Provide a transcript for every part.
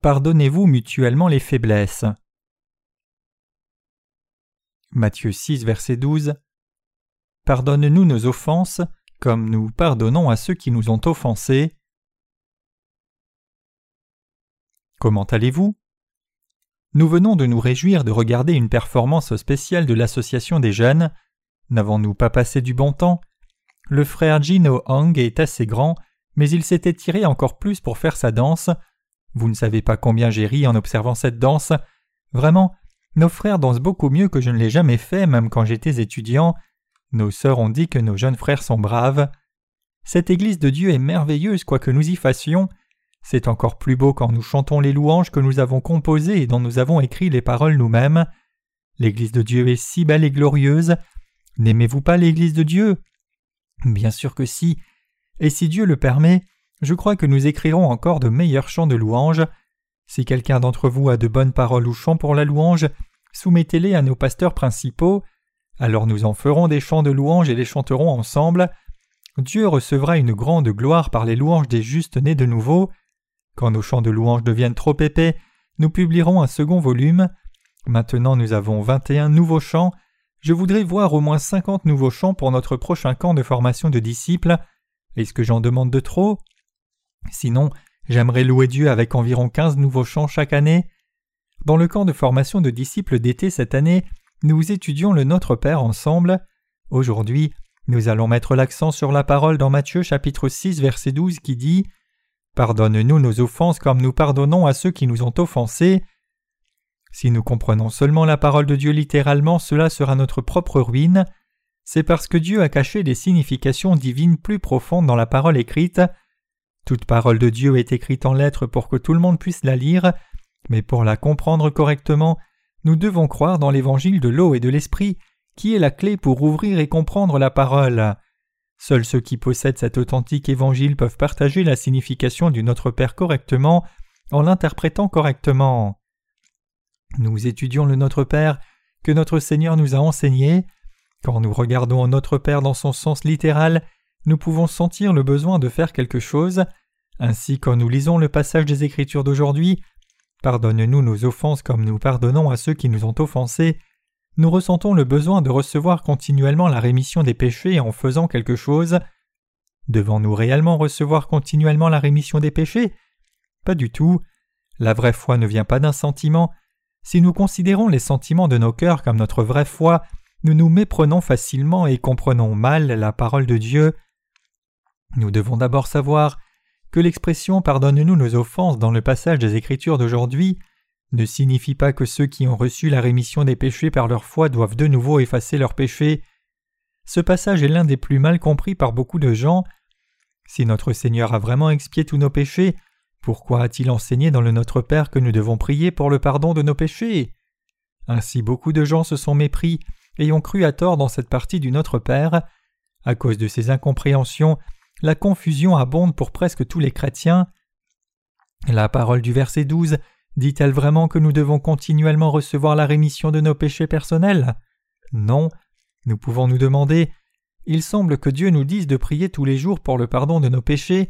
Pardonnez-vous mutuellement les faiblesses. Matthieu 6, verset 12 Pardonne-nous nos offenses, comme nous pardonnons à ceux qui nous ont offensés. Comment allez-vous? Nous venons de nous réjouir de regarder une performance spéciale de l'Association des jeunes. N'avons-nous pas passé du bon temps? Le frère Jino Hong est assez grand, mais il s'était tiré encore plus pour faire sa danse. Vous ne savez pas combien j'ai ri en observant cette danse. Vraiment, nos frères dansent beaucoup mieux que je ne l'ai jamais fait, même quand j'étais étudiant. Nos sœurs ont dit que nos jeunes frères sont braves. Cette Église de Dieu est merveilleuse quoi que nous y fassions. C'est encore plus beau quand nous chantons les louanges que nous avons composées et dont nous avons écrit les paroles nous-mêmes. L'Église de Dieu est si belle et glorieuse. N'aimez-vous pas l'Église de Dieu? Bien sûr que si. Et si Dieu le permet, je crois que nous écrirons encore de meilleurs chants de louanges. Si quelqu'un d'entre vous a de bonnes paroles ou chants pour la louange, soumettez-les à nos pasteurs principaux. Alors nous en ferons des chants de louange et les chanterons ensemble. Dieu recevra une grande gloire par les louanges des justes nés de nouveau. Quand nos chants de louange deviennent trop épais, nous publierons un second volume. Maintenant nous avons vingt et un nouveaux chants. Je voudrais voir au moins cinquante nouveaux chants pour notre prochain camp de formation de disciples. Est-ce que j'en demande de trop? Sinon, j'aimerais louer Dieu avec environ quinze nouveaux chants chaque année. Dans le camp de formation de disciples d'été cette année, nous étudions le Notre Père ensemble. Aujourd'hui, nous allons mettre l'accent sur la parole dans Matthieu chapitre 6 verset 12 qui dit Pardonne-nous nos offenses comme nous pardonnons à ceux qui nous ont offensés. Si nous comprenons seulement la parole de Dieu littéralement, cela sera notre propre ruine. C'est parce que Dieu a caché des significations divines plus profondes dans la parole écrite. Toute parole de Dieu est écrite en lettres pour que tout le monde puisse la lire, mais pour la comprendre correctement, nous devons croire dans l'évangile de l'eau et de l'esprit, qui est la clé pour ouvrir et comprendre la parole. Seuls ceux qui possèdent cet authentique évangile peuvent partager la signification du Notre Père correctement en l'interprétant correctement. Nous étudions le Notre Père que notre Seigneur nous a enseigné. Quand nous regardons Notre Père dans son sens littéral, nous pouvons sentir le besoin de faire quelque chose. Ainsi, quand nous lisons le passage des Écritures d'aujourd'hui, Pardonne-nous nos offenses comme nous pardonnons à ceux qui nous ont offensés. Nous ressentons le besoin de recevoir continuellement la rémission des péchés en faisant quelque chose. Devons-nous réellement recevoir continuellement la rémission des péchés? Pas du tout. La vraie foi ne vient pas d'un sentiment. Si nous considérons les sentiments de nos cœurs comme notre vraie foi, nous nous méprenons facilement et comprenons mal la parole de Dieu. Nous devons d'abord savoir que l'expression Pardonne-nous nos offenses dans le passage des Écritures d'aujourd'hui ne signifie pas que ceux qui ont reçu la rémission des péchés par leur foi doivent de nouveau effacer leurs péchés. Ce passage est l'un des plus mal compris par beaucoup de gens. Si notre Seigneur a vraiment expié tous nos péchés, pourquoi a-t-il enseigné dans le Notre Père que nous devons prier pour le pardon de nos péchés? Ainsi beaucoup de gens se sont mépris et ont cru à tort dans cette partie du Notre Père. À cause de ces incompréhensions, la confusion abonde pour presque tous les chrétiens. La parole du verset 12 dit-elle vraiment que nous devons continuellement recevoir la rémission de nos péchés personnels? Non. Nous pouvons nous demander Il semble que Dieu nous dise de prier tous les jours pour le pardon de nos péchés.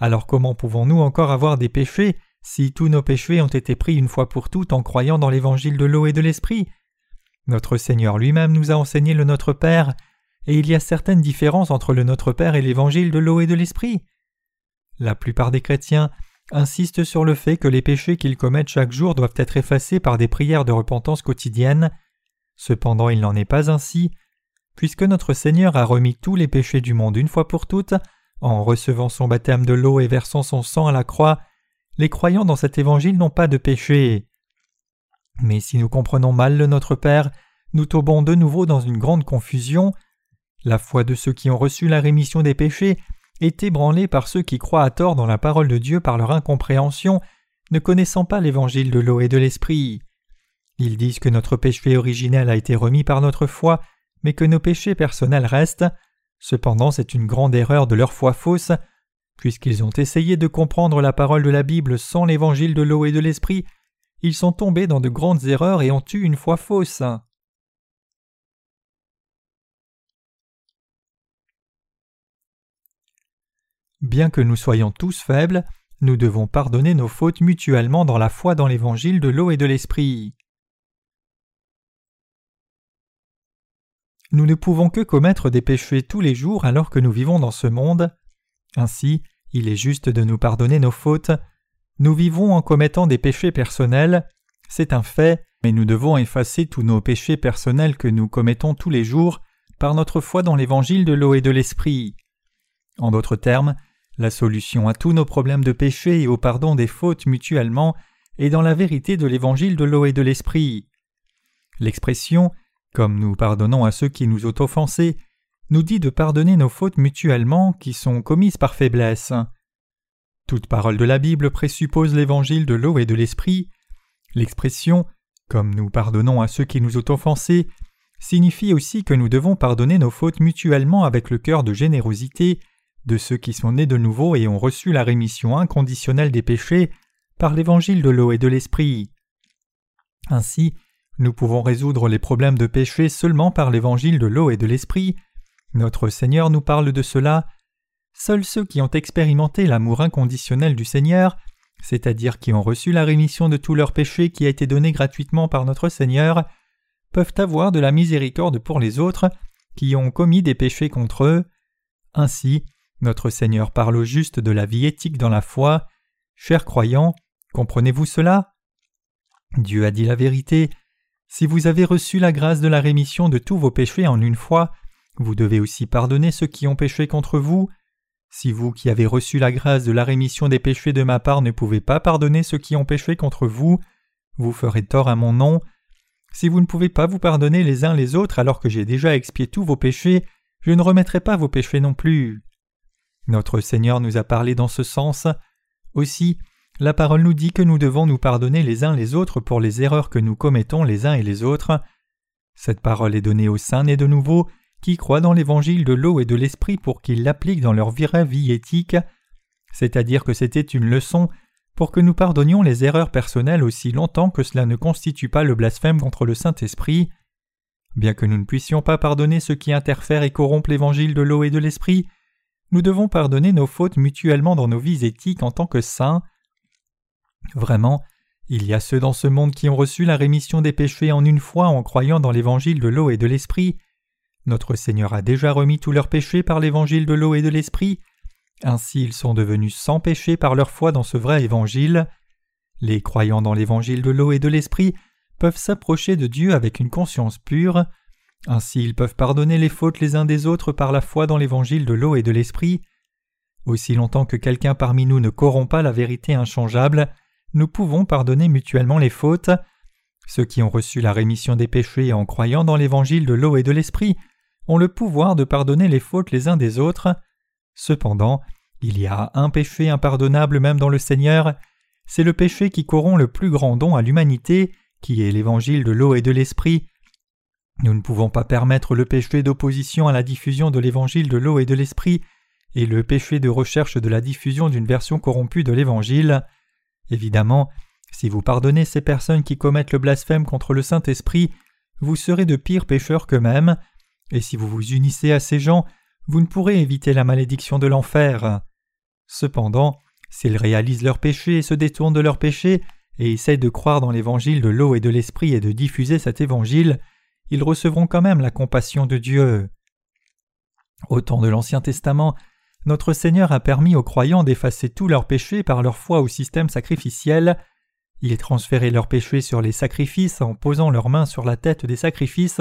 Alors comment pouvons-nous encore avoir des péchés si tous nos péchés ont été pris une fois pour toutes en croyant dans l'évangile de l'eau et de l'esprit? Notre Seigneur lui-même nous a enseigné le Notre Père et il y a certaines différences entre le Notre Père et l'évangile de l'eau et de l'esprit. La plupart des chrétiens insistent sur le fait que les péchés qu'ils commettent chaque jour doivent être effacés par des prières de repentance quotidiennes. Cependant, il n'en est pas ainsi, puisque notre Seigneur a remis tous les péchés du monde une fois pour toutes, en recevant son baptême de l'eau et versant son sang à la croix, les croyants dans cet évangile n'ont pas de péché. Mais si nous comprenons mal le Notre Père, nous tombons de nouveau dans une grande confusion, la foi de ceux qui ont reçu la rémission des péchés est ébranlée par ceux qui croient à tort dans la parole de Dieu par leur incompréhension, ne connaissant pas l'évangile de l'eau et de l'esprit. Ils disent que notre péché originel a été remis par notre foi, mais que nos péchés personnels restent. Cependant, c'est une grande erreur de leur foi fausse. Puisqu'ils ont essayé de comprendre la parole de la Bible sans l'évangile de l'eau et de l'esprit, ils sont tombés dans de grandes erreurs et ont eu une foi fausse. Bien que nous soyons tous faibles, nous devons pardonner nos fautes mutuellement dans la foi dans l'évangile de l'eau et de l'esprit. Nous ne pouvons que commettre des péchés tous les jours alors que nous vivons dans ce monde. Ainsi, il est juste de nous pardonner nos fautes. Nous vivons en commettant des péchés personnels, c'est un fait, mais nous devons effacer tous nos péchés personnels que nous commettons tous les jours par notre foi dans l'évangile de l'eau et de l'esprit. En d'autres termes, la solution à tous nos problèmes de péché et au pardon des fautes mutuellement est dans la vérité de l'évangile de l'eau et de l'esprit. L'expression comme nous pardonnons à ceux qui nous ont offensés nous dit de pardonner nos fautes mutuellement qui sont commises par faiblesse. Toute parole de la Bible présuppose l'évangile de l'eau et de l'esprit. L'expression comme nous pardonnons à ceux qui nous ont offensés signifie aussi que nous devons pardonner nos fautes mutuellement avec le cœur de générosité de ceux qui sont nés de nouveau et ont reçu la rémission inconditionnelle des péchés par l'évangile de l'eau et de l'esprit. Ainsi, nous pouvons résoudre les problèmes de péché seulement par l'évangile de l'eau et de l'esprit. Notre Seigneur nous parle de cela. Seuls ceux qui ont expérimenté l'amour inconditionnel du Seigneur, c'est-à-dire qui ont reçu la rémission de tous leurs péchés qui a été donnée gratuitement par notre Seigneur, peuvent avoir de la miséricorde pour les autres qui ont commis des péchés contre eux. Ainsi, notre Seigneur parle au juste de la vie éthique dans la foi. Chers croyants, comprenez-vous cela? Dieu a dit la vérité. Si vous avez reçu la grâce de la rémission de tous vos péchés en une fois, vous devez aussi pardonner ceux qui ont péché contre vous. Si vous qui avez reçu la grâce de la rémission des péchés de ma part ne pouvez pas pardonner ceux qui ont péché contre vous, vous ferez tort à mon nom. Si vous ne pouvez pas vous pardonner les uns les autres alors que j'ai déjà expié tous vos péchés, je ne remettrai pas vos péchés non plus. Notre Seigneur nous a parlé dans ce sens. Aussi, la parole nous dit que nous devons nous pardonner les uns les autres pour les erreurs que nous commettons les uns et les autres. Cette parole est donnée aux saints nés de nouveau, qui croient dans l'évangile de l'eau et de l'esprit pour qu'ils l'appliquent dans leur vraie vie éthique, c'est-à-dire que c'était une leçon pour que nous pardonnions les erreurs personnelles aussi longtemps que cela ne constitue pas le blasphème contre le Saint-Esprit. Bien que nous ne puissions pas pardonner ceux qui interfèrent et corrompent l'évangile de l'eau et de l'esprit, nous devons pardonner nos fautes mutuellement dans nos vies éthiques en tant que saints. Vraiment, il y a ceux dans ce monde qui ont reçu la rémission des péchés en une fois en croyant dans l'évangile de l'eau et de l'esprit. Notre Seigneur a déjà remis tous leurs péchés par l'évangile de l'eau et de l'esprit, ainsi ils sont devenus sans péché par leur foi dans ce vrai évangile. Les croyants dans l'évangile de l'eau et de l'esprit peuvent s'approcher de Dieu avec une conscience pure. Ainsi ils peuvent pardonner les fautes les uns des autres par la foi dans l'évangile de l'eau et de l'esprit. Aussi longtemps que quelqu'un parmi nous ne corrompt pas la vérité inchangeable, nous pouvons pardonner mutuellement les fautes. Ceux qui ont reçu la rémission des péchés en croyant dans l'évangile de l'eau et de l'esprit ont le pouvoir de pardonner les fautes les uns des autres. Cependant, il y a un péché impardonnable même dans le Seigneur, c'est le péché qui corrompt le plus grand don à l'humanité, qui est l'évangile de l'eau et de l'esprit. Nous ne pouvons pas permettre le péché d'opposition à la diffusion de l'évangile de l'eau et de l'esprit, et le péché de recherche de la diffusion d'une version corrompue de l'évangile. Évidemment, si vous pardonnez ces personnes qui commettent le blasphème contre le Saint-Esprit, vous serez de pires pécheurs qu'eux-mêmes, et si vous vous unissez à ces gens, vous ne pourrez éviter la malédiction de l'enfer. Cependant, s'ils réalisent leurs péchés et se détournent de leurs péchés, et essayent de croire dans l'évangile de l'eau et de l'esprit et de diffuser cet évangile, ils recevront quand même la compassion de Dieu. Au temps de l'Ancien Testament, notre Seigneur a permis aux croyants d'effacer tous leurs péchés par leur foi au système sacrificiel. Il transférait leurs péchés sur les sacrifices en posant leurs mains sur la tête des sacrifices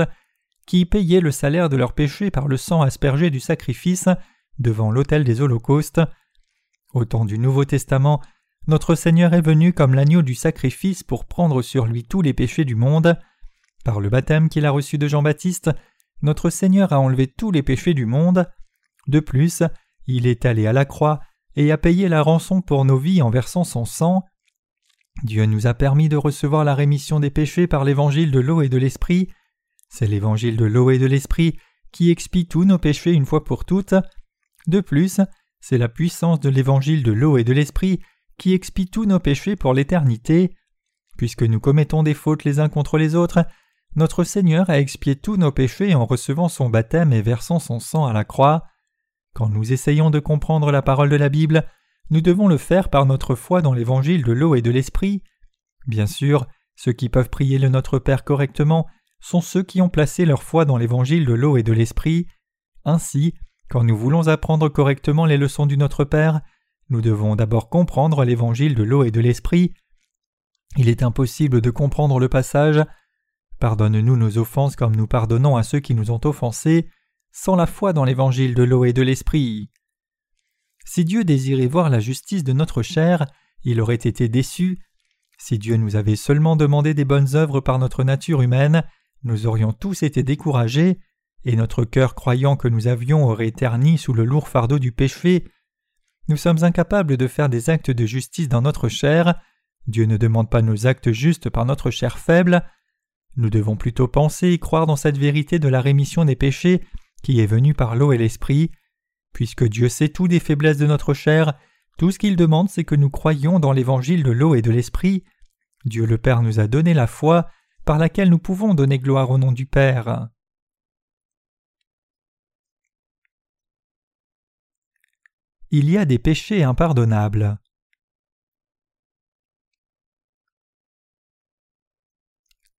qui payaient le salaire de leurs péchés par le sang aspergé du sacrifice devant l'autel des holocaustes. Au temps du Nouveau Testament, notre Seigneur est venu comme l'agneau du sacrifice pour prendre sur lui tous les péchés du monde. Par le baptême qu'il a reçu de Jean-Baptiste, notre Seigneur a enlevé tous les péchés du monde. De plus, il est allé à la croix et a payé la rançon pour nos vies en versant son sang. Dieu nous a permis de recevoir la rémission des péchés par l'évangile de l'eau et de l'esprit. C'est l'évangile de l'eau et de l'esprit qui expie tous nos péchés une fois pour toutes. De plus, c'est la puissance de l'évangile de l'eau et de l'esprit qui expie tous nos péchés pour l'éternité. Puisque nous commettons des fautes les uns contre les autres, notre Seigneur a expié tous nos péchés en recevant son baptême et versant son sang à la croix. Quand nous essayons de comprendre la parole de la Bible, nous devons le faire par notre foi dans l'évangile de l'eau et de l'esprit. Bien sûr, ceux qui peuvent prier le Notre Père correctement sont ceux qui ont placé leur foi dans l'évangile de l'eau et de l'esprit. Ainsi, quand nous voulons apprendre correctement les leçons du Notre Père, nous devons d'abord comprendre l'évangile de l'eau et de l'esprit. Il est impossible de comprendre le passage Pardonne-nous nos offenses comme nous pardonnons à ceux qui nous ont offensés, sans la foi dans l'évangile de l'eau et de l'esprit. Si Dieu désirait voir la justice de notre chair, il aurait été déçu. Si Dieu nous avait seulement demandé des bonnes œuvres par notre nature humaine, nous aurions tous été découragés, et notre cœur croyant que nous avions aurait terni sous le lourd fardeau du péché. Nous sommes incapables de faire des actes de justice dans notre chair. Dieu ne demande pas nos actes justes par notre chair faible. Nous devons plutôt penser et croire dans cette vérité de la rémission des péchés qui est venue par l'eau et l'esprit. Puisque Dieu sait tout des faiblesses de notre chair, tout ce qu'il demande c'est que nous croyions dans l'évangile de l'eau et de l'esprit. Dieu le Père nous a donné la foi par laquelle nous pouvons donner gloire au nom du Père. Il y a des péchés impardonnables.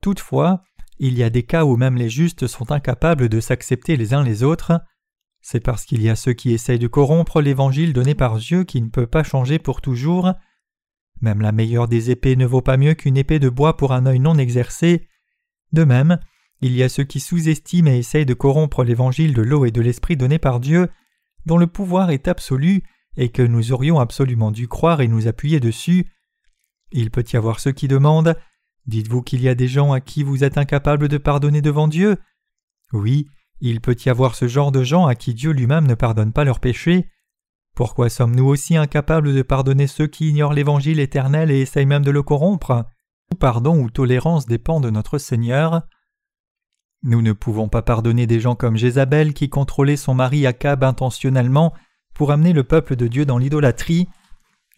Toutefois, il y a des cas où même les justes sont incapables de s'accepter les uns les autres. C'est parce qu'il y a ceux qui essayent de corrompre l'évangile donné par Dieu qui ne peut pas changer pour toujours. Même la meilleure des épées ne vaut pas mieux qu'une épée de bois pour un œil non exercé. De même, il y a ceux qui sous-estiment et essayent de corrompre l'évangile de l'eau et de l'esprit donné par Dieu, dont le pouvoir est absolu et que nous aurions absolument dû croire et nous appuyer dessus. Il peut y avoir ceux qui demandent Dites-vous qu'il y a des gens à qui vous êtes incapable de pardonner devant Dieu? Oui, il peut y avoir ce genre de gens à qui Dieu lui-même ne pardonne pas leurs péchés. Pourquoi sommes-nous aussi incapables de pardonner ceux qui ignorent l'Évangile éternel et essayent même de le corrompre? Tout pardon ou tolérance dépend de notre Seigneur. Nous ne pouvons pas pardonner des gens comme Jézabel qui contrôlait son mari Akab intentionnellement pour amener le peuple de Dieu dans l'idolâtrie.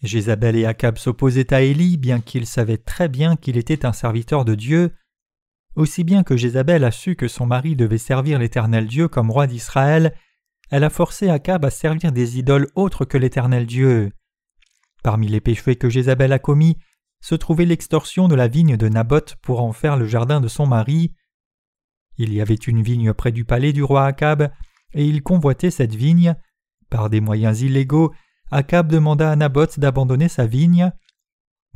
Jézabel et Akab s'opposaient à Élie, bien qu'ils savaient très bien qu'il était un serviteur de Dieu. Aussi bien que Jézabel a su que son mari devait servir l'Éternel Dieu comme roi d'Israël, elle a forcé Akab à servir des idoles autres que l'Éternel Dieu. Parmi les péchés que Jézabel a commis se trouvait l'extorsion de la vigne de Naboth pour en faire le jardin de son mari. Il y avait une vigne près du palais du roi Akab, et il convoitait cette vigne. Par des moyens illégaux, Akab demanda à Naboth d'abandonner sa vigne.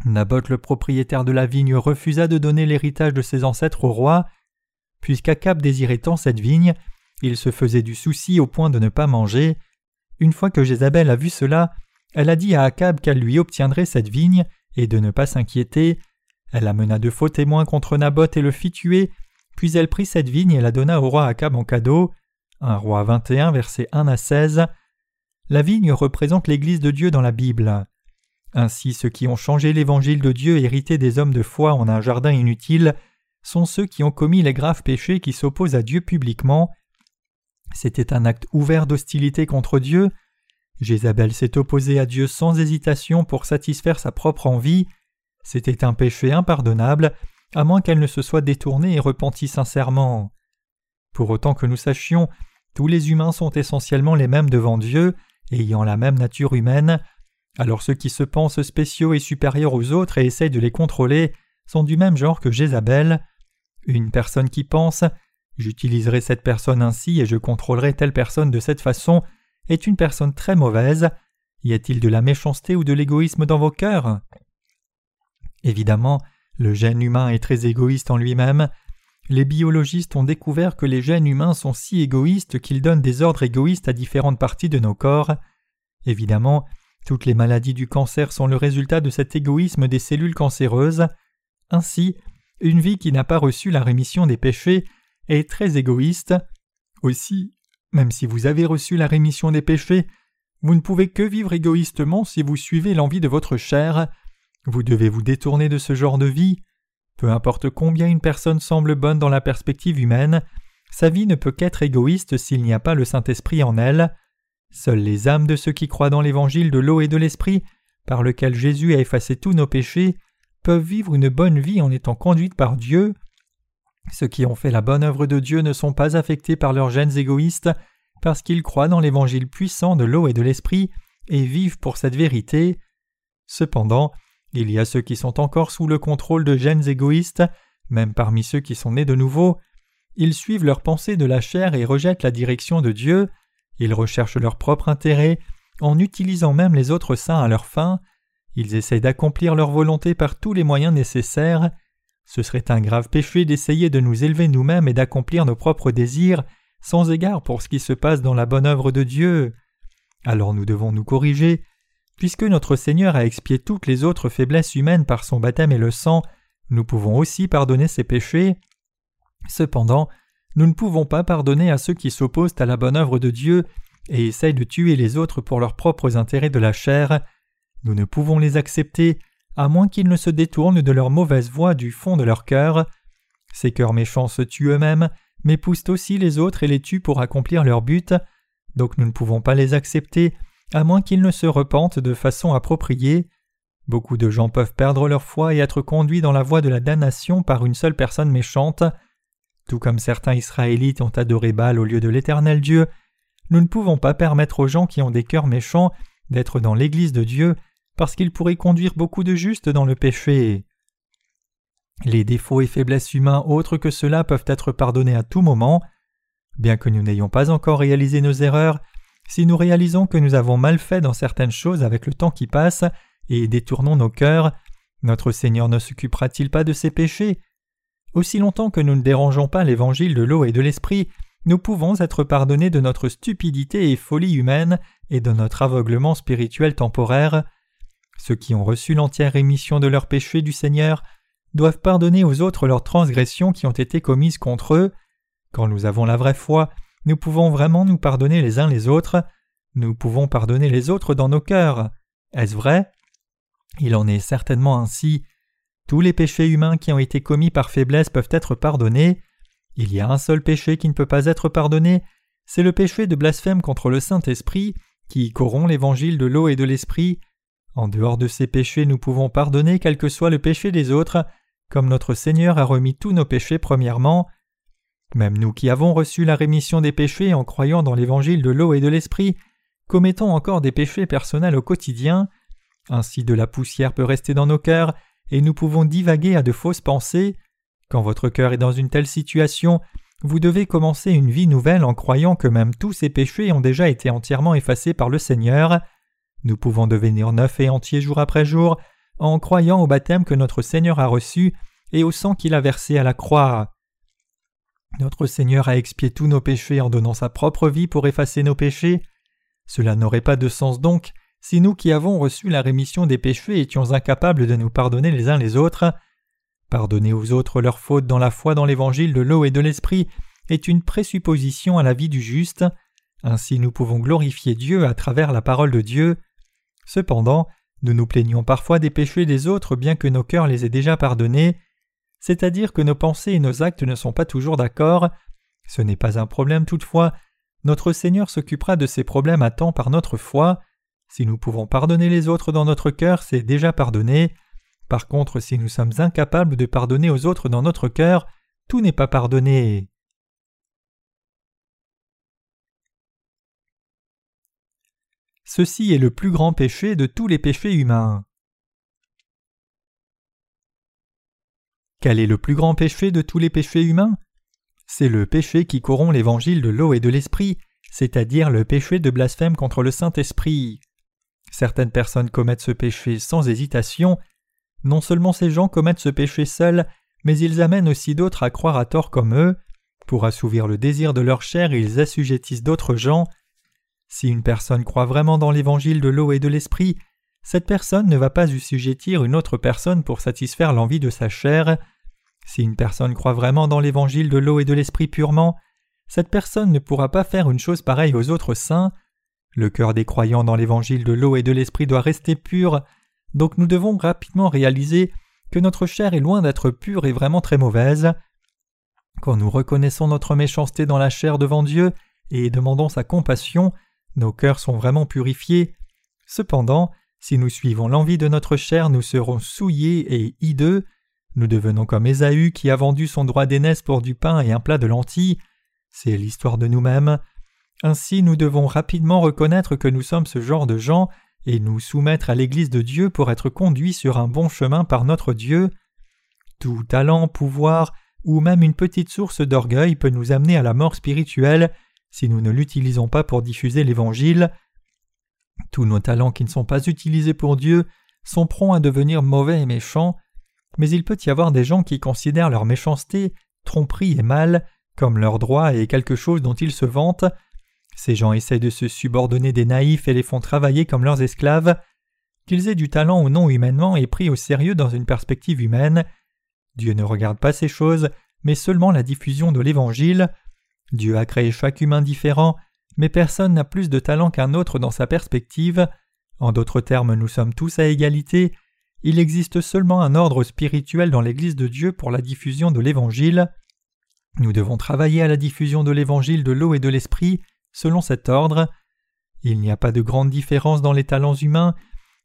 Naboth le propriétaire de la vigne refusa de donner l'héritage de ses ancêtres au roi. Puisqu'Akab désirait tant cette vigne, il se faisait du souci au point de ne pas manger. Une fois que Jézabel a vu cela, elle a dit à Akab qu'elle lui obtiendrait cette vigne et de ne pas s'inquiéter. Elle amena de faux témoins contre Naboth et le fit tuer, puis elle prit cette vigne et la donna au roi Akab en cadeau. Un roi 21, versets 1 à 16. La vigne représente l'Église de Dieu dans la Bible. Ainsi ceux qui ont changé l'évangile de Dieu hérité des hommes de foi en un jardin inutile sont ceux qui ont commis les graves péchés qui s'opposent à Dieu publiquement. C'était un acte ouvert d'hostilité contre Dieu. Jézabel s'est opposée à Dieu sans hésitation pour satisfaire sa propre envie. C'était un péché impardonnable, à moins qu'elle ne se soit détournée et repentie sincèrement. Pour autant que nous sachions, tous les humains sont essentiellement les mêmes devant Dieu, ayant la même nature humaine, alors ceux qui se pensent spéciaux et supérieurs aux autres et essayent de les contrôler sont du même genre que Jézabel. Une personne qui pense J'utiliserai cette personne ainsi et je contrôlerai telle personne de cette façon est une personne très mauvaise. Y a-t-il de la méchanceté ou de l'égoïsme dans vos cœurs? Évidemment, le gène humain est très égoïste en lui-même. Les biologistes ont découvert que les gènes humains sont si égoïstes qu'ils donnent des ordres égoïstes à différentes parties de nos corps. Évidemment, toutes les maladies du cancer sont le résultat de cet égoïsme des cellules cancéreuses. Ainsi, une vie qui n'a pas reçu la rémission des péchés est très égoïste. Aussi, même si vous avez reçu la rémission des péchés, vous ne pouvez que vivre égoïstement si vous suivez l'envie de votre chair. Vous devez vous détourner de ce genre de vie. Peu importe combien une personne semble bonne dans la perspective humaine, sa vie ne peut qu'être égoïste s'il n'y a pas le Saint-Esprit en elle. Seules les âmes de ceux qui croient dans l'évangile de l'eau et de l'esprit, par lequel Jésus a effacé tous nos péchés, peuvent vivre une bonne vie en étant conduites par Dieu. Ceux qui ont fait la bonne œuvre de Dieu ne sont pas affectés par leurs gènes égoïstes parce qu'ils croient dans l'évangile puissant de l'eau et de l'esprit et vivent pour cette vérité. Cependant, il y a ceux qui sont encore sous le contrôle de gènes égoïstes, même parmi ceux qui sont nés de nouveau. Ils suivent leurs pensées de la chair et rejettent la direction de Dieu. Ils recherchent leur propre intérêt en utilisant même les autres saints à leur fin. Ils essayent d'accomplir leur volonté par tous les moyens nécessaires. Ce serait un grave péché d'essayer de nous élever nous-mêmes et d'accomplir nos propres désirs sans égard pour ce qui se passe dans la bonne œuvre de Dieu. Alors nous devons nous corriger. Puisque notre Seigneur a expié toutes les autres faiblesses humaines par son baptême et le sang, nous pouvons aussi pardonner ses péchés. Cependant, nous ne pouvons pas pardonner à ceux qui s'opposent à la bonne œuvre de Dieu et essayent de tuer les autres pour leurs propres intérêts de la chair. Nous ne pouvons les accepter à moins qu'ils ne se détournent de leur mauvaise voie du fond de leur cœur. Ces cœurs méchants se tuent eux-mêmes, mais poussent aussi les autres et les tuent pour accomplir leur but, donc nous ne pouvons pas les accepter à moins qu'ils ne se repentent de façon appropriée. Beaucoup de gens peuvent perdre leur foi et être conduits dans la voie de la damnation par une seule personne méchante. Tout comme certains Israélites ont adoré Baal au lieu de l'Éternel Dieu, nous ne pouvons pas permettre aux gens qui ont des cœurs méchants d'être dans l'Église de Dieu parce qu'ils pourraient conduire beaucoup de justes dans le péché. Les défauts et faiblesses humains autres que cela peuvent être pardonnés à tout moment. Bien que nous n'ayons pas encore réalisé nos erreurs, si nous réalisons que nous avons mal fait dans certaines choses avec le temps qui passe et détournons nos cœurs, notre Seigneur ne s'occupera-t-il pas de ces péchés? Aussi longtemps que nous ne dérangeons pas l'évangile de l'eau et de l'esprit, nous pouvons être pardonnés de notre stupidité et folie humaine et de notre aveuglement spirituel temporaire. Ceux qui ont reçu l'entière rémission de leurs péchés du Seigneur doivent pardonner aux autres leurs transgressions qui ont été commises contre eux. Quand nous avons la vraie foi, nous pouvons vraiment nous pardonner les uns les autres, nous pouvons pardonner les autres dans nos cœurs. Est-ce vrai? Il en est certainement ainsi. Tous les péchés humains qui ont été commis par faiblesse peuvent être pardonnés. Il y a un seul péché qui ne peut pas être pardonné, c'est le péché de blasphème contre le Saint-Esprit, qui corrompt l'évangile de l'eau et de l'esprit. En dehors de ces péchés, nous pouvons pardonner quel que soit le péché des autres, comme notre Seigneur a remis tous nos péchés premièrement. Même nous qui avons reçu la rémission des péchés en croyant dans l'évangile de l'eau et de l'esprit, commettons encore des péchés personnels au quotidien. Ainsi de la poussière peut rester dans nos cœurs, et nous pouvons divaguer à de fausses pensées. Quand votre cœur est dans une telle situation, vous devez commencer une vie nouvelle en croyant que même tous ces péchés ont déjà été entièrement effacés par le Seigneur. Nous pouvons devenir neufs et entiers jour après jour en croyant au baptême que notre Seigneur a reçu et au sang qu'il a versé à la croix. Notre Seigneur a expié tous nos péchés en donnant sa propre vie pour effacer nos péchés. Cela n'aurait pas de sens donc si nous qui avons reçu la rémission des péchés étions incapables de nous pardonner les uns les autres. Pardonner aux autres leurs fautes dans la foi dans l'évangile de l'eau et de l'esprit est une présupposition à la vie du juste. Ainsi nous pouvons glorifier Dieu à travers la parole de Dieu. Cependant, nous nous plaignons parfois des péchés des autres bien que nos cœurs les aient déjà pardonnés c'est-à-dire que nos pensées et nos actes ne sont pas toujours d'accord. Ce n'est pas un problème toutefois, notre Seigneur s'occupera de ces problèmes à temps par notre foi. Si nous pouvons pardonner les autres dans notre cœur, c'est déjà pardonné. Par contre, si nous sommes incapables de pardonner aux autres dans notre cœur, tout n'est pas pardonné. Ceci est le plus grand péché de tous les péchés humains. Quel est le plus grand péché de tous les péchés humains? C'est le péché qui corrompt l'évangile de l'eau et de l'esprit, c'est-à-dire le péché de blasphème contre le Saint-Esprit. Certaines personnes commettent ce péché sans hésitation. Non seulement ces gens commettent ce péché seuls, mais ils amènent aussi d'autres à croire à tort comme eux. Pour assouvir le désir de leur chair, ils assujettissent d'autres gens. Si une personne croit vraiment dans l'évangile de l'eau et de l'esprit, cette personne ne va pas assujettir une autre personne pour satisfaire l'envie de sa chair. Si une personne croit vraiment dans l'évangile de l'eau et de l'esprit purement, cette personne ne pourra pas faire une chose pareille aux autres saints. Le cœur des croyants dans l'évangile de l'eau et de l'esprit doit rester pur, donc nous devons rapidement réaliser que notre chair est loin d'être pure et vraiment très mauvaise. Quand nous reconnaissons notre méchanceté dans la chair devant Dieu et demandons sa compassion, nos cœurs sont vraiment purifiés. Cependant, si nous suivons l'envie de notre chair, nous serons souillés et hideux, nous devenons comme Ésaü qui a vendu son droit d'aînesse pour du pain et un plat de lentilles. C'est l'histoire de nous-mêmes. Ainsi nous devons rapidement reconnaître que nous sommes ce genre de gens et nous soumettre à l'Église de Dieu pour être conduits sur un bon chemin par notre Dieu. Tout talent, pouvoir, ou même une petite source d'orgueil peut nous amener à la mort spirituelle si nous ne l'utilisons pas pour diffuser l'Évangile. Tous nos talents qui ne sont pas utilisés pour Dieu sont prompts à devenir mauvais et méchants, mais il peut y avoir des gens qui considèrent leur méchanceté, tromperie et mal comme leur droit et quelque chose dont ils se vantent. Ces gens essaient de se subordonner des naïfs et les font travailler comme leurs esclaves. Qu'ils aient du talent ou non humainement est pris au sérieux dans une perspective humaine. Dieu ne regarde pas ces choses, mais seulement la diffusion de l'Évangile. Dieu a créé chaque humain différent, mais personne n'a plus de talent qu'un autre dans sa perspective. En d'autres termes, nous sommes tous à égalité. Il existe seulement un ordre spirituel dans l'Église de Dieu pour la diffusion de l'Évangile. Nous devons travailler à la diffusion de l'Évangile de l'eau et de l'Esprit selon cet ordre. Il n'y a pas de grande différence dans les talents humains,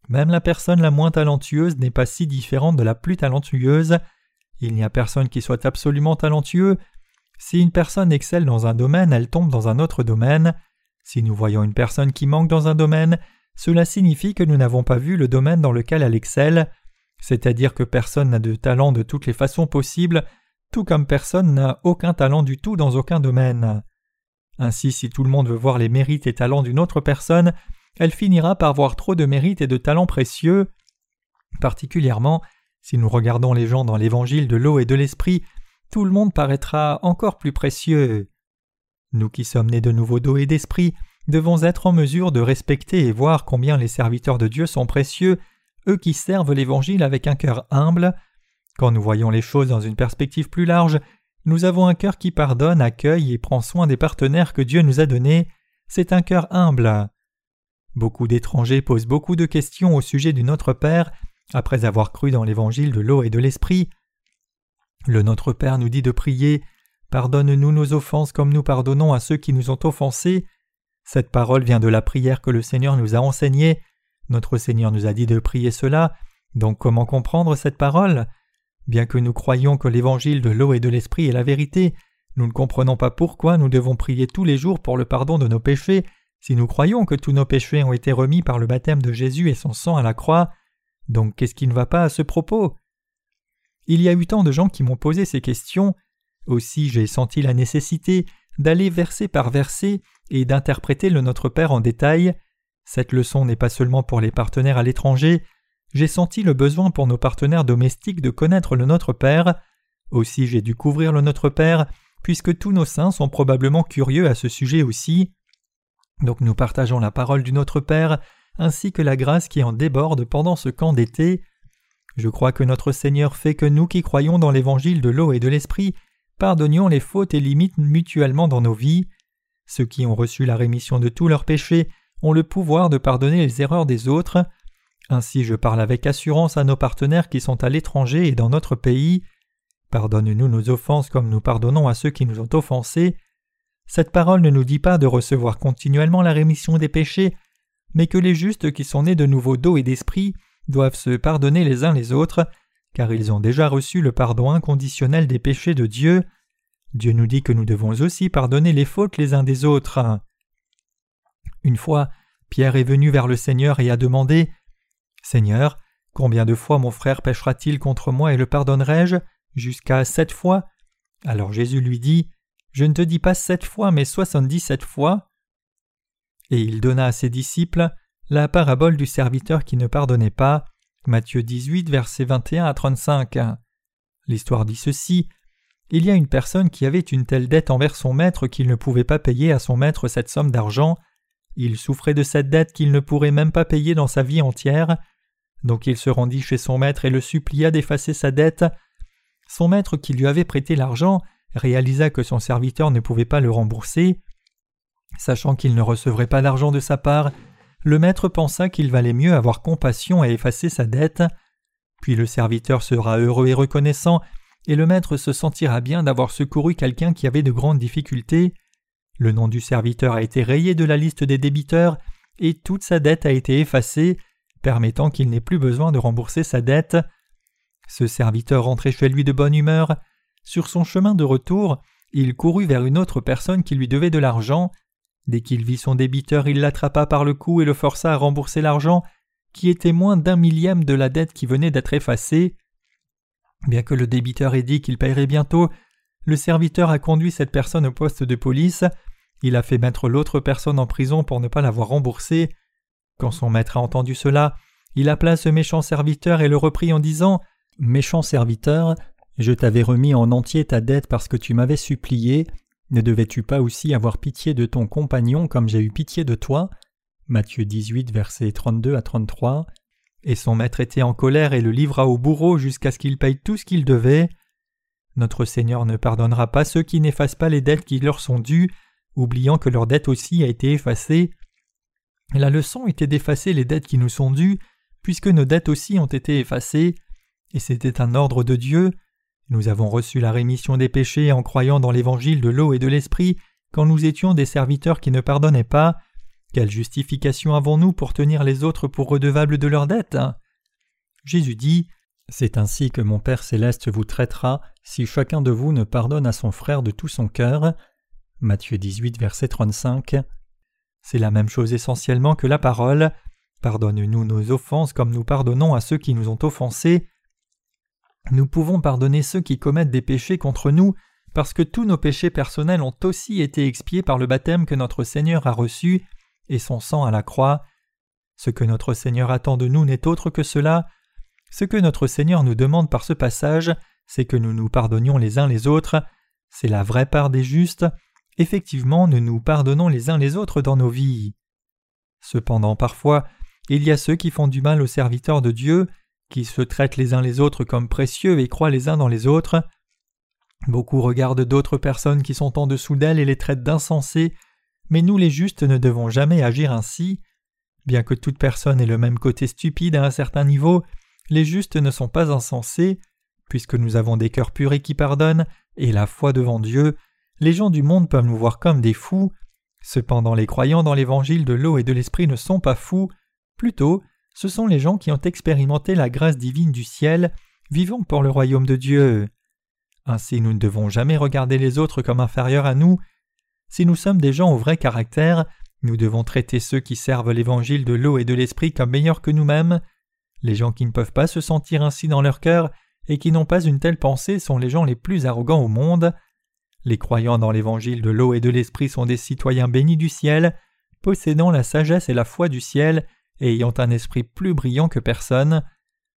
même la personne la moins talentueuse n'est pas si différente de la plus talentueuse. Il n'y a personne qui soit absolument talentueux, si une personne excelle dans un domaine, elle tombe dans un autre domaine. Si nous voyons une personne qui manque dans un domaine, cela signifie que nous n'avons pas vu le domaine dans lequel elle excelle, c'est-à-dire que personne n'a de talent de toutes les façons possibles, tout comme personne n'a aucun talent du tout dans aucun domaine. Ainsi, si tout le monde veut voir les mérites et talents d'une autre personne, elle finira par voir trop de mérites et de talents précieux. Particulièrement, si nous regardons les gens dans l'évangile de l'eau et de l'esprit, tout le monde paraîtra encore plus précieux. Nous qui sommes nés de nouveau d'eau et d'esprit devons être en mesure de respecter et voir combien les serviteurs de Dieu sont précieux, eux qui servent l'Évangile avec un cœur humble. Quand nous voyons les choses dans une perspective plus large, nous avons un cœur qui pardonne, accueille et prend soin des partenaires que Dieu nous a donnés. C'est un cœur humble. Beaucoup d'étrangers posent beaucoup de questions au sujet du Notre Père après avoir cru dans l'Évangile de l'eau et de l'Esprit. Le Notre Père nous dit de prier Pardonne-nous nos offenses comme nous pardonnons à ceux qui nous ont offensés. Cette parole vient de la prière que le Seigneur nous a enseignée. Notre Seigneur nous a dit de prier cela. Donc comment comprendre cette parole? Bien que nous croyions que l'évangile de l'eau et de l'esprit est la vérité, nous ne comprenons pas pourquoi nous devons prier tous les jours pour le pardon de nos péchés si nous croyons que tous nos péchés ont été remis par le baptême de Jésus et son sang à la croix. Donc qu'est-ce qui ne va pas à ce propos? Il y a eu tant de gens qui m'ont posé ces questions, aussi j'ai senti la nécessité d'aller verset par verset et d'interpréter le Notre Père en détail. Cette leçon n'est pas seulement pour les partenaires à l'étranger, j'ai senti le besoin pour nos partenaires domestiques de connaître le Notre Père, aussi j'ai dû couvrir le Notre Père, puisque tous nos saints sont probablement curieux à ce sujet aussi. Donc nous partageons la parole du Notre Père, ainsi que la grâce qui en déborde pendant ce camp d'été. Je crois que notre Seigneur fait que nous qui croyons dans l'évangile de l'eau et de l'esprit pardonnions les fautes et limites mutuellement dans nos vies. Ceux qui ont reçu la rémission de tous leurs péchés ont le pouvoir de pardonner les erreurs des autres. Ainsi je parle avec assurance à nos partenaires qui sont à l'étranger et dans notre pays. Pardonne-nous nos offenses comme nous pardonnons à ceux qui nous ont offensés. Cette parole ne nous dit pas de recevoir continuellement la rémission des péchés, mais que les justes qui sont nés de nouveau d'eau et d'esprit doivent se pardonner les uns les autres, car ils ont déjà reçu le pardon inconditionnel des péchés de Dieu. Dieu nous dit que nous devons aussi pardonner les fautes les uns des autres. Une fois, Pierre est venu vers le Seigneur et a demandé Seigneur, combien de fois mon frère péchera-t-il contre moi et le pardonnerai-je Jusqu'à sept fois? Alors Jésus lui dit Je ne te dis pas sept fois, mais soixante-dix-sept fois. Et il donna à ses disciples la parabole du serviteur qui ne pardonnait pas. Matthieu 18, versets 21 à 35. L'histoire dit ceci. Il y a une personne qui avait une telle dette envers son maître qu'il ne pouvait pas payer à son maître cette somme d'argent. Il souffrait de cette dette qu'il ne pourrait même pas payer dans sa vie entière. Donc il se rendit chez son maître et le supplia d'effacer sa dette. Son maître qui lui avait prêté l'argent réalisa que son serviteur ne pouvait pas le rembourser. Sachant qu'il ne recevrait pas d'argent de sa part, le maître pensa qu'il valait mieux avoir compassion et effacer sa dette. Puis le serviteur sera heureux et reconnaissant, et le maître se sentira bien d'avoir secouru quelqu'un qui avait de grandes difficultés. Le nom du serviteur a été rayé de la liste des débiteurs, et toute sa dette a été effacée, permettant qu'il n'ait plus besoin de rembourser sa dette. Ce serviteur rentrait chez lui de bonne humeur. Sur son chemin de retour, il courut vers une autre personne qui lui devait de l'argent. Dès qu'il vit son débiteur, il l'attrapa par le cou et le força à rembourser l'argent, qui était moins d'un millième de la dette qui venait d'être effacée. Bien que le débiteur ait dit qu'il paierait bientôt, le serviteur a conduit cette personne au poste de police, il a fait mettre l'autre personne en prison pour ne pas l'avoir remboursé. Quand son maître a entendu cela, il appela ce méchant serviteur et le reprit en disant Méchant serviteur, je t'avais remis en entier ta dette parce que tu m'avais supplié. Ne devais-tu pas aussi avoir pitié de ton compagnon comme j'ai eu pitié de toi Matthieu 18, versets 32 à 33. Et son maître était en colère et le livra au bourreau jusqu'à ce qu'il paye tout ce qu'il devait. Notre Seigneur ne pardonnera pas ceux qui n'effacent pas les dettes qui leur sont dues, oubliant que leur dette aussi a été effacée. La leçon était d'effacer les dettes qui nous sont dues, puisque nos dettes aussi ont été effacées, et c'était un ordre de Dieu. Nous avons reçu la rémission des péchés en croyant dans l'évangile de l'eau et de l'esprit quand nous étions des serviteurs qui ne pardonnaient pas. Quelle justification avons-nous pour tenir les autres pour redevables de leurs dettes Jésus dit C'est ainsi que mon Père céleste vous traitera si chacun de vous ne pardonne à son frère de tout son cœur. Matthieu 18, verset 35. C'est la même chose essentiellement que la parole. Pardonne-nous nos offenses comme nous pardonnons à ceux qui nous ont offensés. Nous pouvons pardonner ceux qui commettent des péchés contre nous parce que tous nos péchés personnels ont aussi été expiés par le baptême que notre Seigneur a reçu et son sang à la croix. Ce que notre Seigneur attend de nous n'est autre que cela. Ce que notre Seigneur nous demande par ce passage, c'est que nous nous pardonnions les uns les autres. C'est la vraie part des justes. Effectivement, nous nous pardonnons les uns les autres dans nos vies. Cependant, parfois, il y a ceux qui font du mal aux serviteurs de Dieu, qui se traitent les uns les autres comme précieux et croient les uns dans les autres. Beaucoup regardent d'autres personnes qui sont en dessous d'elles et les traitent d'insensés, mais nous les justes ne devons jamais agir ainsi. Bien que toute personne ait le même côté stupide à un certain niveau, les justes ne sont pas insensés, puisque nous avons des cœurs purs qui pardonnent, et la foi devant Dieu, les gens du monde peuvent nous voir comme des fous. Cependant les croyants dans l'évangile de l'eau et de l'esprit ne sont pas fous, plutôt ce sont les gens qui ont expérimenté la grâce divine du ciel, vivant pour le royaume de Dieu. Ainsi nous ne devons jamais regarder les autres comme inférieurs à nous. Si nous sommes des gens au vrai caractère, nous devons traiter ceux qui servent l'évangile de l'eau et de l'esprit comme meilleurs que nous-mêmes. Les gens qui ne peuvent pas se sentir ainsi dans leur cœur et qui n'ont pas une telle pensée sont les gens les plus arrogants au monde. Les croyants dans l'évangile de l'eau et de l'esprit sont des citoyens bénis du ciel, possédant la sagesse et la foi du ciel et ayant un esprit plus brillant que personne.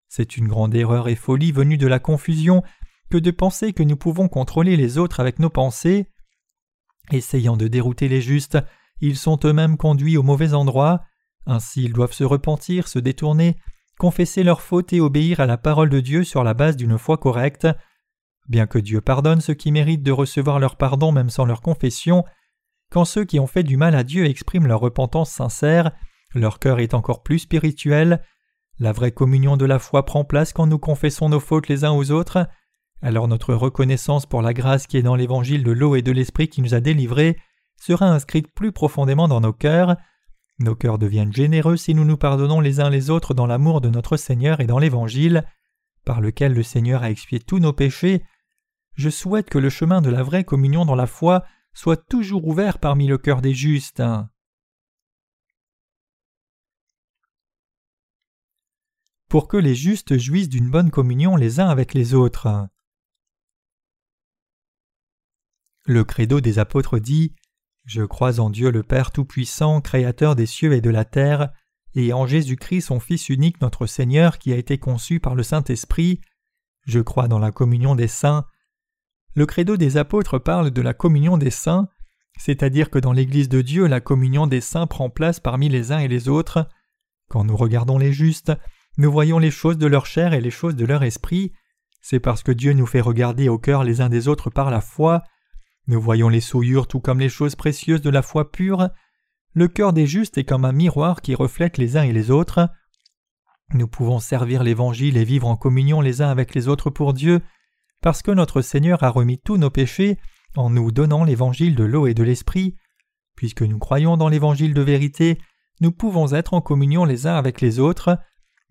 C'est une grande erreur et folie venue de la confusion que de penser que nous pouvons contrôler les autres avec nos pensées. Essayant de dérouter les justes, ils sont eux-mêmes conduits au mauvais endroit, ainsi ils doivent se repentir, se détourner, confesser leurs fautes et obéir à la parole de Dieu sur la base d'une foi correcte. Bien que Dieu pardonne ceux qui méritent de recevoir leur pardon même sans leur confession, quand ceux qui ont fait du mal à Dieu expriment leur repentance sincère, leur cœur est encore plus spirituel. La vraie communion de la foi prend place quand nous confessons nos fautes les uns aux autres. Alors notre reconnaissance pour la grâce qui est dans l'évangile de l'eau et de l'esprit qui nous a délivrés sera inscrite plus profondément dans nos cœurs. Nos cœurs deviennent généreux si nous nous pardonnons les uns les autres dans l'amour de notre Seigneur et dans l'évangile, par lequel le Seigneur a expié tous nos péchés. Je souhaite que le chemin de la vraie communion dans la foi soit toujours ouvert parmi le cœur des justes. pour que les justes jouissent d'une bonne communion les uns avec les autres. Le credo des apôtres dit Je crois en Dieu le Père Tout-Puissant, Créateur des cieux et de la terre, et en Jésus-Christ son Fils unique notre Seigneur qui a été conçu par le Saint-Esprit. Je crois dans la communion des saints. Le credo des apôtres parle de la communion des saints, c'est-à-dire que dans l'Église de Dieu la communion des saints prend place parmi les uns et les autres. Quand nous regardons les justes, nous voyons les choses de leur chair et les choses de leur esprit. C'est parce que Dieu nous fait regarder au cœur les uns des autres par la foi. Nous voyons les souillures tout comme les choses précieuses de la foi pure. Le cœur des justes est comme un miroir qui reflète les uns et les autres. Nous pouvons servir l'Évangile et vivre en communion les uns avec les autres pour Dieu, parce que notre Seigneur a remis tous nos péchés en nous donnant l'Évangile de l'eau et de l'Esprit. Puisque nous croyons dans l'Évangile de vérité, nous pouvons être en communion les uns avec les autres.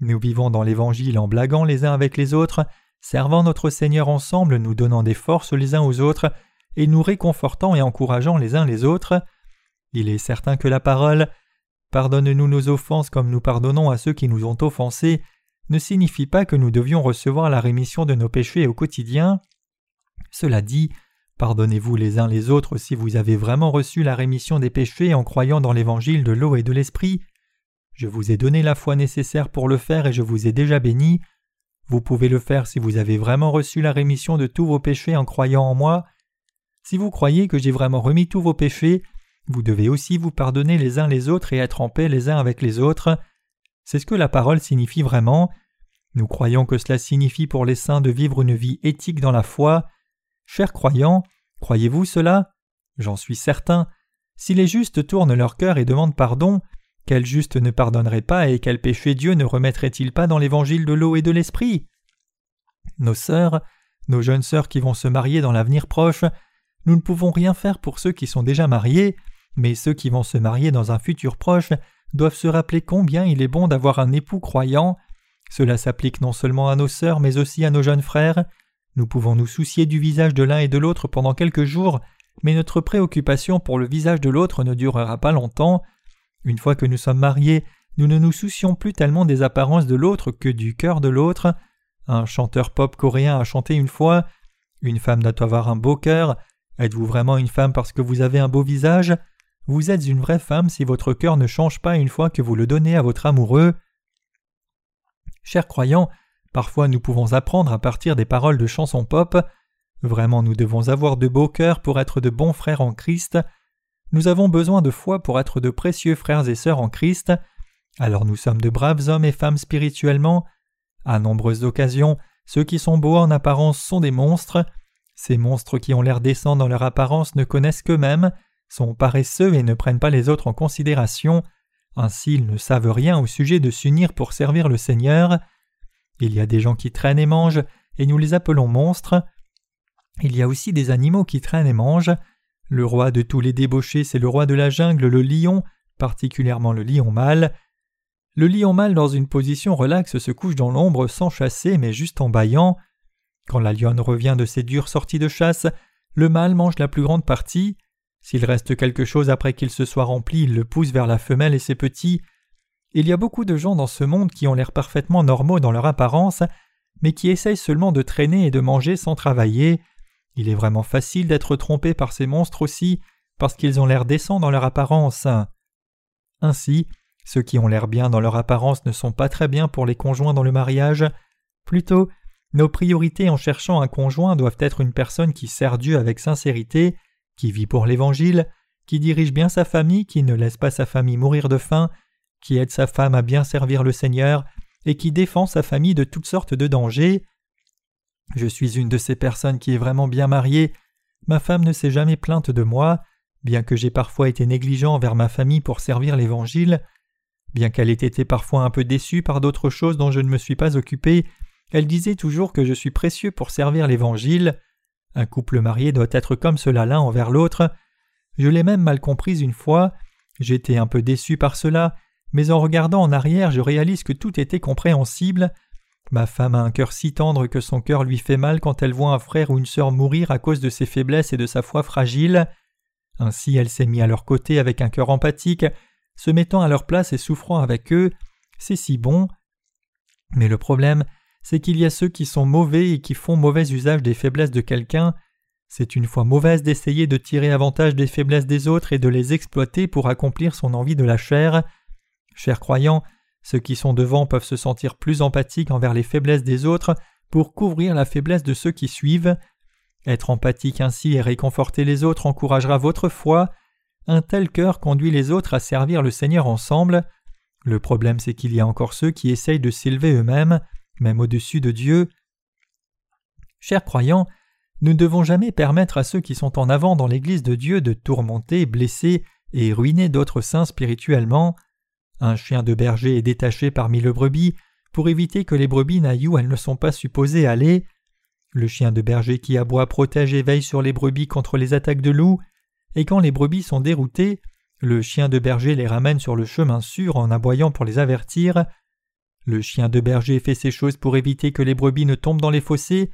Nous vivons dans l'Évangile en blaguant les uns avec les autres, servant notre Seigneur ensemble, nous donnant des forces les uns aux autres, et nous réconfortant et encourageant les uns les autres. Il est certain que la parole Pardonne-nous nos offenses comme nous pardonnons à ceux qui nous ont offensés ne signifie pas que nous devions recevoir la rémission de nos péchés au quotidien. Cela dit, pardonnez-vous les uns les autres si vous avez vraiment reçu la rémission des péchés en croyant dans l'évangile de l'eau et de l'esprit. Je vous ai donné la foi nécessaire pour le faire et je vous ai déjà béni. Vous pouvez le faire si vous avez vraiment reçu la rémission de tous vos péchés en croyant en moi. Si vous croyez que j'ai vraiment remis tous vos péchés, vous devez aussi vous pardonner les uns les autres et être en paix les uns avec les autres. C'est ce que la parole signifie vraiment. Nous croyons que cela signifie pour les saints de vivre une vie éthique dans la foi. Chers croyants, croyez-vous cela? J'en suis certain. Si les justes tournent leur cœur et demandent pardon, quel juste ne pardonnerait pas et quel péché Dieu ne remettrait-il pas dans l'évangile de l'eau et de l'esprit? Nos sœurs, nos jeunes sœurs qui vont se marier dans l'avenir proche, nous ne pouvons rien faire pour ceux qui sont déjà mariés, mais ceux qui vont se marier dans un futur proche doivent se rappeler combien il est bon d'avoir un époux croyant. Cela s'applique non seulement à nos sœurs mais aussi à nos jeunes frères. Nous pouvons nous soucier du visage de l'un et de l'autre pendant quelques jours, mais notre préoccupation pour le visage de l'autre ne durera pas longtemps. Une fois que nous sommes mariés, nous ne nous soucions plus tellement des apparences de l'autre que du cœur de l'autre. Un chanteur pop coréen a chanté une fois Une femme doit avoir un beau cœur. Êtes-vous vraiment une femme parce que vous avez un beau visage? Vous êtes une vraie femme si votre cœur ne change pas une fois que vous le donnez à votre amoureux. Chers croyants, parfois nous pouvons apprendre à partir des paroles de chansons pop. Vraiment nous devons avoir de beaux cœurs pour être de bons frères en Christ. Nous avons besoin de foi pour être de précieux frères et sœurs en Christ. Alors nous sommes de braves hommes et femmes spirituellement. À nombreuses occasions, ceux qui sont beaux en apparence sont des monstres. Ces monstres qui ont l'air décents dans leur apparence ne connaissent qu'eux-mêmes, sont paresseux et ne prennent pas les autres en considération. Ainsi ils ne savent rien au sujet de s'unir pour servir le Seigneur. Il y a des gens qui traînent et mangent, et nous les appelons monstres. Il y a aussi des animaux qui traînent et mangent. Le roi de tous les débauchés, c'est le roi de la jungle, le lion, particulièrement le lion mâle. Le lion mâle dans une position relaxe se couche dans l'ombre sans chasser mais juste en bâillant. Quand la lionne revient de ses dures sorties de chasse, le mâle mange la plus grande partie. S'il reste quelque chose après qu'il se soit rempli, il le pousse vers la femelle et ses petits. Il y a beaucoup de gens dans ce monde qui ont l'air parfaitement normaux dans leur apparence, mais qui essayent seulement de traîner et de manger sans travailler. Il est vraiment facile d'être trompé par ces monstres aussi, parce qu'ils ont l'air décents dans leur apparence. Ainsi, ceux qui ont l'air bien dans leur apparence ne sont pas très bien pour les conjoints dans le mariage. Plutôt, nos priorités en cherchant un conjoint doivent être une personne qui sert Dieu avec sincérité, qui vit pour l'Évangile, qui dirige bien sa famille, qui ne laisse pas sa famille mourir de faim, qui aide sa femme à bien servir le Seigneur, et qui défend sa famille de toutes sortes de dangers. Je suis une de ces personnes qui est vraiment bien mariée. Ma femme ne s'est jamais plainte de moi, bien que j'ai parfois été négligent envers ma famille pour servir l'Évangile. Bien qu'elle ait été parfois un peu déçue par d'autres choses dont je ne me suis pas occupé, elle disait toujours que je suis précieux pour servir l'Évangile. Un couple marié doit être comme cela l'un envers l'autre. Je l'ai même mal comprise une fois. J'étais un peu déçu par cela, mais en regardant en arrière, je réalise que tout était compréhensible. Ma femme a un cœur si tendre que son cœur lui fait mal quand elle voit un frère ou une sœur mourir à cause de ses faiblesses et de sa foi fragile. Ainsi elle s'est mise à leur côté avec un cœur empathique, se mettant à leur place et souffrant avec eux. C'est si bon. Mais le problème, c'est qu'il y a ceux qui sont mauvais et qui font mauvais usage des faiblesses de quelqu'un. C'est une fois mauvaise d'essayer de tirer avantage des faiblesses des autres et de les exploiter pour accomplir son envie de la chair. Chers croyants, ceux qui sont devant peuvent se sentir plus empathiques envers les faiblesses des autres pour couvrir la faiblesse de ceux qui suivent. Être empathique ainsi et réconforter les autres encouragera votre foi. Un tel cœur conduit les autres à servir le Seigneur ensemble. Le problème c'est qu'il y a encore ceux qui essayent de s'élever eux-mêmes, même au-dessus de Dieu. Chers croyants, nous ne devons jamais permettre à ceux qui sont en avant dans l'Église de Dieu de tourmenter, blesser et ruiner d'autres saints spirituellement. Un chien de berger est détaché parmi le brebis pour éviter que les brebis n'aillent où elles ne sont pas supposées aller. Le chien de berger qui aboie protège et veille sur les brebis contre les attaques de loups, et quand les brebis sont déroutées, le chien de berger les ramène sur le chemin sûr en aboyant pour les avertir. Le chien de berger fait ces choses pour éviter que les brebis ne tombent dans les fossés.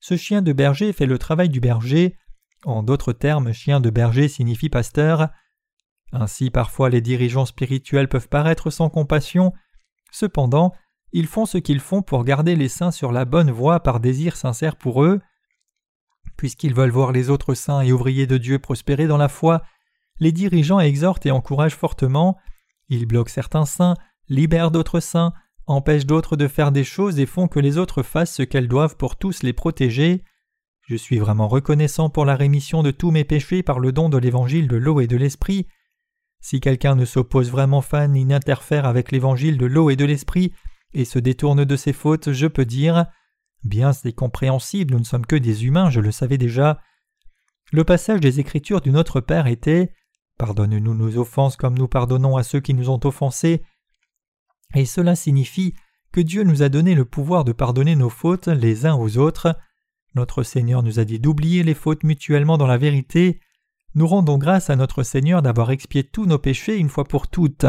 Ce chien de berger fait le travail du berger. En d'autres termes, chien de berger signifie pasteur. Ainsi parfois les dirigeants spirituels peuvent paraître sans compassion, cependant ils font ce qu'ils font pour garder les saints sur la bonne voie par désir sincère pour eux. Puisqu'ils veulent voir les autres saints et ouvriers de Dieu prospérer dans la foi, les dirigeants exhortent et encouragent fortement, ils bloquent certains saints, libèrent d'autres saints, empêchent d'autres de faire des choses et font que les autres fassent ce qu'elles doivent pour tous les protéger. Je suis vraiment reconnaissant pour la rémission de tous mes péchés par le don de l'évangile de l'eau et de l'esprit. Si quelqu'un ne s'oppose vraiment fan ni n'interfère avec l'évangile de l'eau et de l'esprit et se détourne de ses fautes, je peux dire Bien c'est compréhensible, nous ne sommes que des humains, je le savais déjà. Le passage des Écritures du Notre Père était Pardonne-nous nos offenses comme nous pardonnons à ceux qui nous ont offensés. Et cela signifie que Dieu nous a donné le pouvoir de pardonner nos fautes les uns aux autres. Notre Seigneur nous a dit d'oublier les fautes mutuellement dans la vérité. Nous rendons grâce à notre Seigneur d'avoir expié tous nos péchés une fois pour toutes.